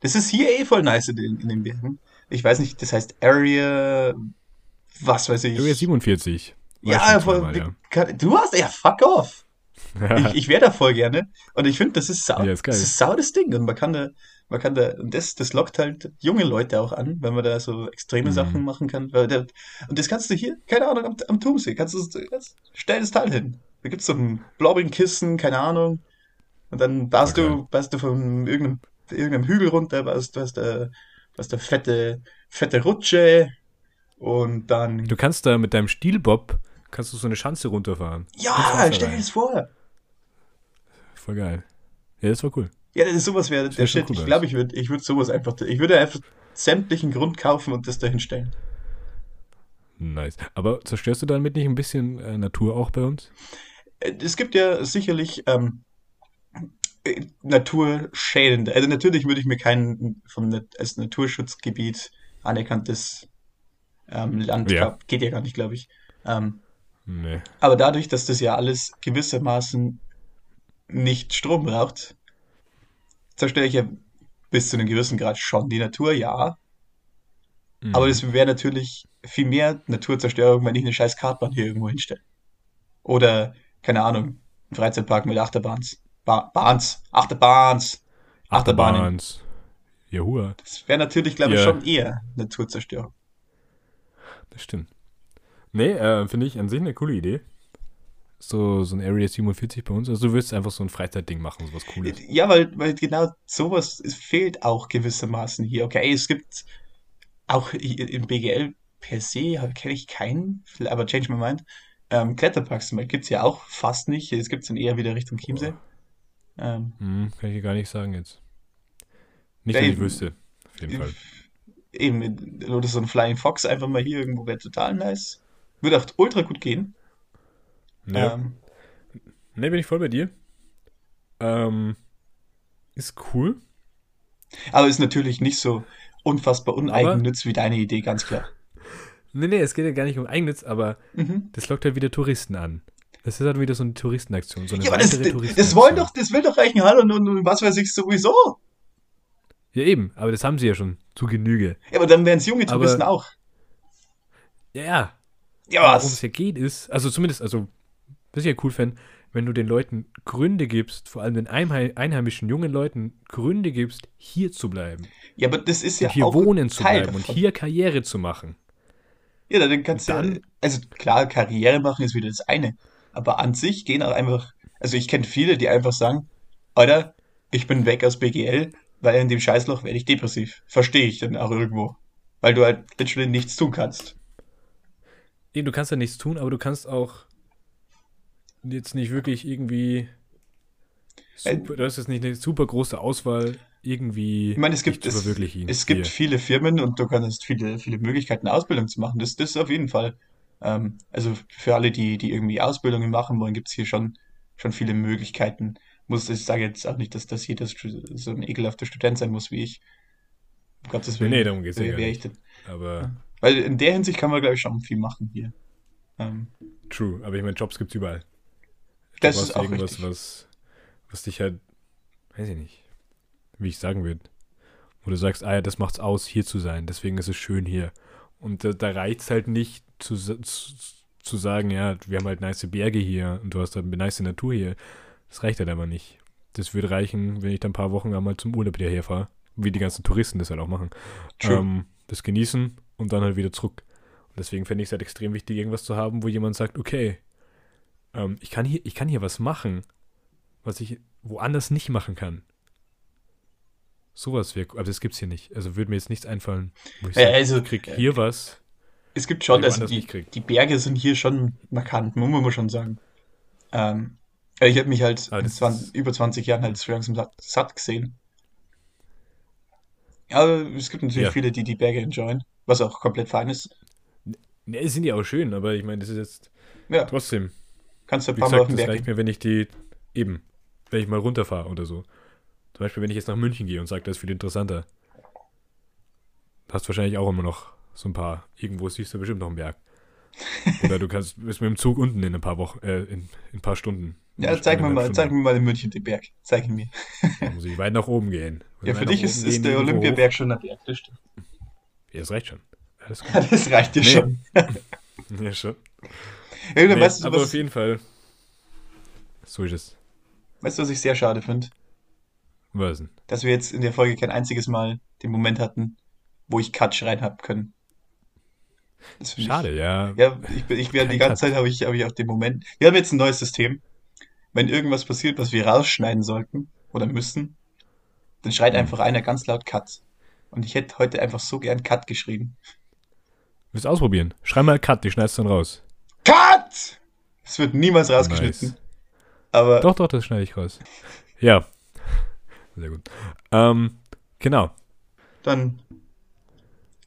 Das ist hier eh voll nice in, in den Bergen. Ich weiß nicht, das heißt Area, was weiß ich. Area 47. War Ja, voll, zweimal, ja. kann- du hast, ja, fuck off. <laughs> Ich, ich wäre da voll gerne. Und ich finde, das ist sau, Ja, ist das ist sau das Ding. Und man kann da, man kann da, und das, das lockt halt junge Leute auch an, wenn man da so extreme Mhm. Sachen machen kann. Der, und das kannst du hier, keine Ahnung, am, am Turmsee, kannst du, kannst, stell das Teil hin. Da gibt's so ein Blaubeerkissen, keine Ahnung. Und dann baust Okay. du, baust du von irgendeinem, irgendeinem Hügel runter, baust, baust, da, baust da fette, fette Rutsche. Und dann, Du kannst da mit deinem Stielbob, kannst du so eine Schanze runterfahren. Ja, stell dir das vor. Voll geil. Ja, das war cool. Ja, das ist sowas wäre der wär Shit. cool Ich glaube, ich würde ich würd sowas einfach, ich würde einfach sämtlichen Grund kaufen und das dahin stellen. Nice. Aber zerstörst du damit nicht ein bisschen äh, Natur auch bei uns? Äh, Es gibt ja sicherlich ähm, äh, naturschädende. Also natürlich würde ich mir kein vom, als Naturschutzgebiet anerkanntes ähm, Land, Ja. geht ja gar nicht, glaube ich. Ähm, Nee. aber dadurch, dass das ja alles gewissermaßen nicht Strom braucht, zerstöre ich ja bis zu einem gewissen Grad schon die Natur, ja. Mhm. Aber es wäre natürlich viel mehr Naturzerstörung, wenn ich eine scheiß Kartbahn hier irgendwo hinstelle. Oder, keine Ahnung, ein Freizeitpark mit Achterbahns. Ba Bahns, Achterbahns, Achterbahnen. Achterbahns. Jahua, Das wäre natürlich, glaube ich, Ja. schon eher Naturzerstörung. Das stimmt. Nee, äh, finde ich an sich eine coole Idee. So, so ein Area 47 bei uns. Also du willst einfach so ein Freizeitding machen, so was Cooles. Ja, weil, weil genau sowas fehlt auch gewissermaßen hier. Okay, es gibt auch im BGL per se, kenne ich keinen, aber change my mind. Ähm, Kletterparks gibt es ja auch fast nicht. Es gibt es dann eher wieder Richtung Chiemsee. Ähm, Hm, kann ich dir gar nicht sagen jetzt. Nicht, dass ich wüsste. Auf jeden Fall. Eben, oder so ein Flying Fox einfach mal hier irgendwo wäre total nice. Würde auch ultra gut gehen. Ja. Ähm, Ne, bin ich voll bei dir. Ähm, ist cool. Aber ist natürlich nicht so unfassbar uneigennütz wie deine Idee, ganz klar. <laughs> Nee, nee, es geht ja gar nicht um Eigennutz, aber Mhm. das lockt halt wieder Touristen an. Das ist halt wieder so eine Touristenaktion. So eine Ja, aber das, das, wollen doch, das will doch Reichenhall und, und, und was weiß ich sowieso. Ja, eben, aber das haben sie ja schon zu Genüge. Ja, aber dann wären es junge Aber- Touristen auch. Ja, ja. Ja, Aber Worum es was? ja geht, ist, also zumindest, also, was ich ja cool fände, wenn du den Leuten Gründe gibst, vor allem den Einhei- einheimischen jungen Leuten Gründe gibst, hier zu bleiben. Ja, aber das ist ja und hier auch wohnen zu Teil bleiben und davon. hier Karriere zu machen. Ja, dann kannst du ja, dann- also klar, Karriere machen ist wieder das eine. Aber an sich gehen auch einfach, also ich kenne viele, die einfach sagen, Alter, ich bin weg aus BGL, weil in dem Scheißloch werde ich depressiv. Verstehe ich dann auch irgendwo. Weil du halt literally nichts tun kannst. Eben, du kannst ja nichts tun, aber du kannst auch jetzt nicht wirklich irgendwie super, du hast jetzt nicht eine super große Auswahl irgendwie Ich meine, es gibt, es, es gibt viele Firmen und du kannst viele, viele Möglichkeiten, Ausbildung zu machen. Das, das ist auf jeden Fall. Ähm, also für alle, die, die irgendwie Ausbildungen machen wollen, gibt es hier schon, schon viele Möglichkeiten. Muss, ich sage jetzt auch nicht, dass das jeder so ein ekelhafter Student sein muss wie ich. Um Gottes Willen. nee, darum ja wer, gar wer nicht. denn? Aber Weil in der Hinsicht kann man, glaube ich, schon viel machen hier. Ähm, true, aber ich meine, Jobs gibt's überall. das ist auch irgendwas, richtig. was, was dich halt, weiß ich nicht, wie ich sagen würde. Wo du sagst, ah ja, das macht's aus, hier zu sein, deswegen ist es schön hier. Und da, da reicht's halt nicht zu, zu, zu sagen, ja, wir haben halt nice Berge hier und du hast halt eine nice Natur hier. Das reicht halt aber nicht. Das würde reichen, wenn ich dann ein paar Wochen einmal zum Urlaub hierher fahre, wie die ganzen Touristen das halt auch machen. Ähm, das genießen und dann halt wieder zurück. Und deswegen fände ich es halt extrem wichtig, irgendwas zu haben, wo jemand sagt, okay, ähm, ich, kann hier, ich kann hier was machen, was ich woanders nicht machen kann. Sowas wäre, aber das gibt's hier nicht. Also würde mir jetzt nichts einfallen, wo ich Ja, sage, also, ich krieg hier was. Es gibt schon, also die, die Berge sind hier schon markant, muss man schon sagen. Ähm, ja, ich habe mich halt in das 20, ist- über 20 Jahren halt so langsam satt, satt gesehen. Aber es gibt natürlich Ja. viele, die die Berge enjoyen, was auch komplett fein ist. Ne, sind ja auch schön, aber ich meine, das ist jetzt Ja, trotzdem. kannst du ein paar Mal auf den das Berg reicht mir, wenn ich die eben, wenn ich mal runterfahre oder so. Zum Beispiel, wenn ich jetzt nach München gehe und sage, das ist viel interessanter. Hast wahrscheinlich auch immer noch so ein paar. Irgendwo siehst du bestimmt noch einen Berg. <laughs> Oder du kannst bist mit dem Zug unten in ein paar Wochen, äh, in, in ein paar Stunden. Ja, zeig mir mal, zeig mir mal in München den Berg. Zeig ihn mir. Da muss ich weit nach oben gehen. Muss <laughs> Ja, für dich ist, ist der. Olympiaberg schon ein Berg, das stimmt. Ja, das reicht schon. Alles <laughs> gut. Das reicht dir Nee. schon. <laughs> ja, schon. Ja, Nee, weißt, du, aber was, auf jeden Fall. So ist es. weißt du, was ich sehr schade finde? Was denn? Dass wir jetzt in der Folge kein einziges Mal den Moment hatten, wo ich Cut schreien hab können. Find ich- Schade, ja. Ja, ich, ich werde die ganze. Zeit habe ich, habe ich auch den Moment. Wir haben jetzt ein neues System. Wenn irgendwas passiert, was wir rausschneiden sollten oder müssen, dann schreit Mhm. einfach einer ganz laut Cut. Und ich hätte heute einfach so gern Cut geschrieben. Willst du ausprobieren? Schreib mal Cut, die schneidest du dann raus. Cut! Es wird niemals rausgeschnitten. Nice. Aber Doch, doch, das schneide ich raus. Ja. Sehr gut. Ähm, genau. dann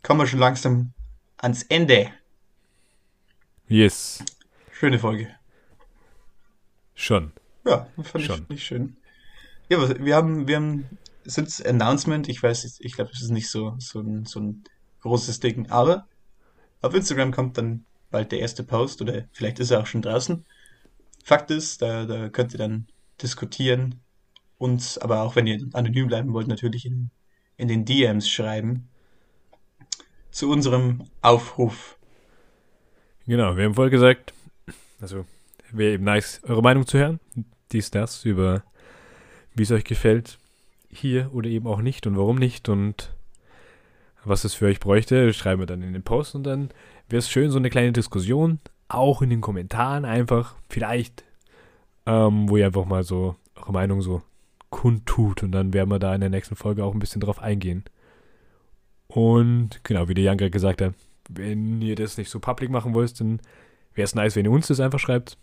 kommen wir schon langsam ans Ende. Yes. Schöne Folge. Schon. Ja, fand ich, Schon. ich schön. Ja, wir haben, wir haben, sind Announcement, ich weiß, ich glaube, es ist nicht so, so ein, so ein großes Ding, aber auf Instagram kommt dann bald der erste Post oder vielleicht ist er auch schon draußen. Fakt ist, da, da könnt ihr dann diskutieren und aber auch wenn ihr anonym bleiben wollt, natürlich in, in den DMs schreiben zu unserem Aufruf. Genau, wir haben vorher gesagt, also wäre eben nice, eure Meinung zu hören. Dies, das, über wie es euch gefällt. Hier oder eben auch nicht und warum nicht und was es für euch bräuchte, schreiben wir dann in den Post und dann wäre es schön, so eine kleine Diskussion, auch in den Kommentaren einfach, vielleicht, ähm, wo ihr einfach mal so eure Meinung so kundtut und dann werden wir da in der nächsten Folge auch ein bisschen drauf eingehen. Und genau, wie der Jan gerade gesagt hat, wenn ihr das nicht so public machen wollt, dann wäre es nice, wenn ihr uns das einfach schreibt.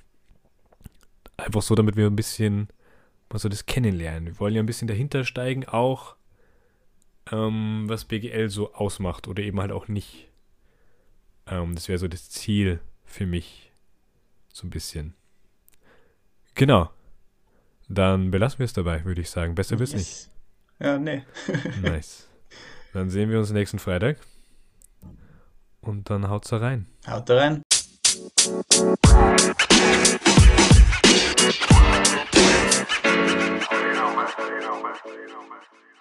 Einfach so, damit wir ein bisschen mal so das kennenlernen. Wir wollen ja ein bisschen dahinter steigen, auch ähm, was BGL so ausmacht oder eben halt auch nicht. Ähm, das wäre so das Ziel für mich. So ein bisschen. Genau. Dann belassen wir es dabei, würde ich sagen. Besser wird's Yes. Ja, nee. nicht. <laughs> Nice. Dann sehen wir uns nächsten Freitag. Und dann haut's da rein. Haut da rein. Marshall, you know Marshall.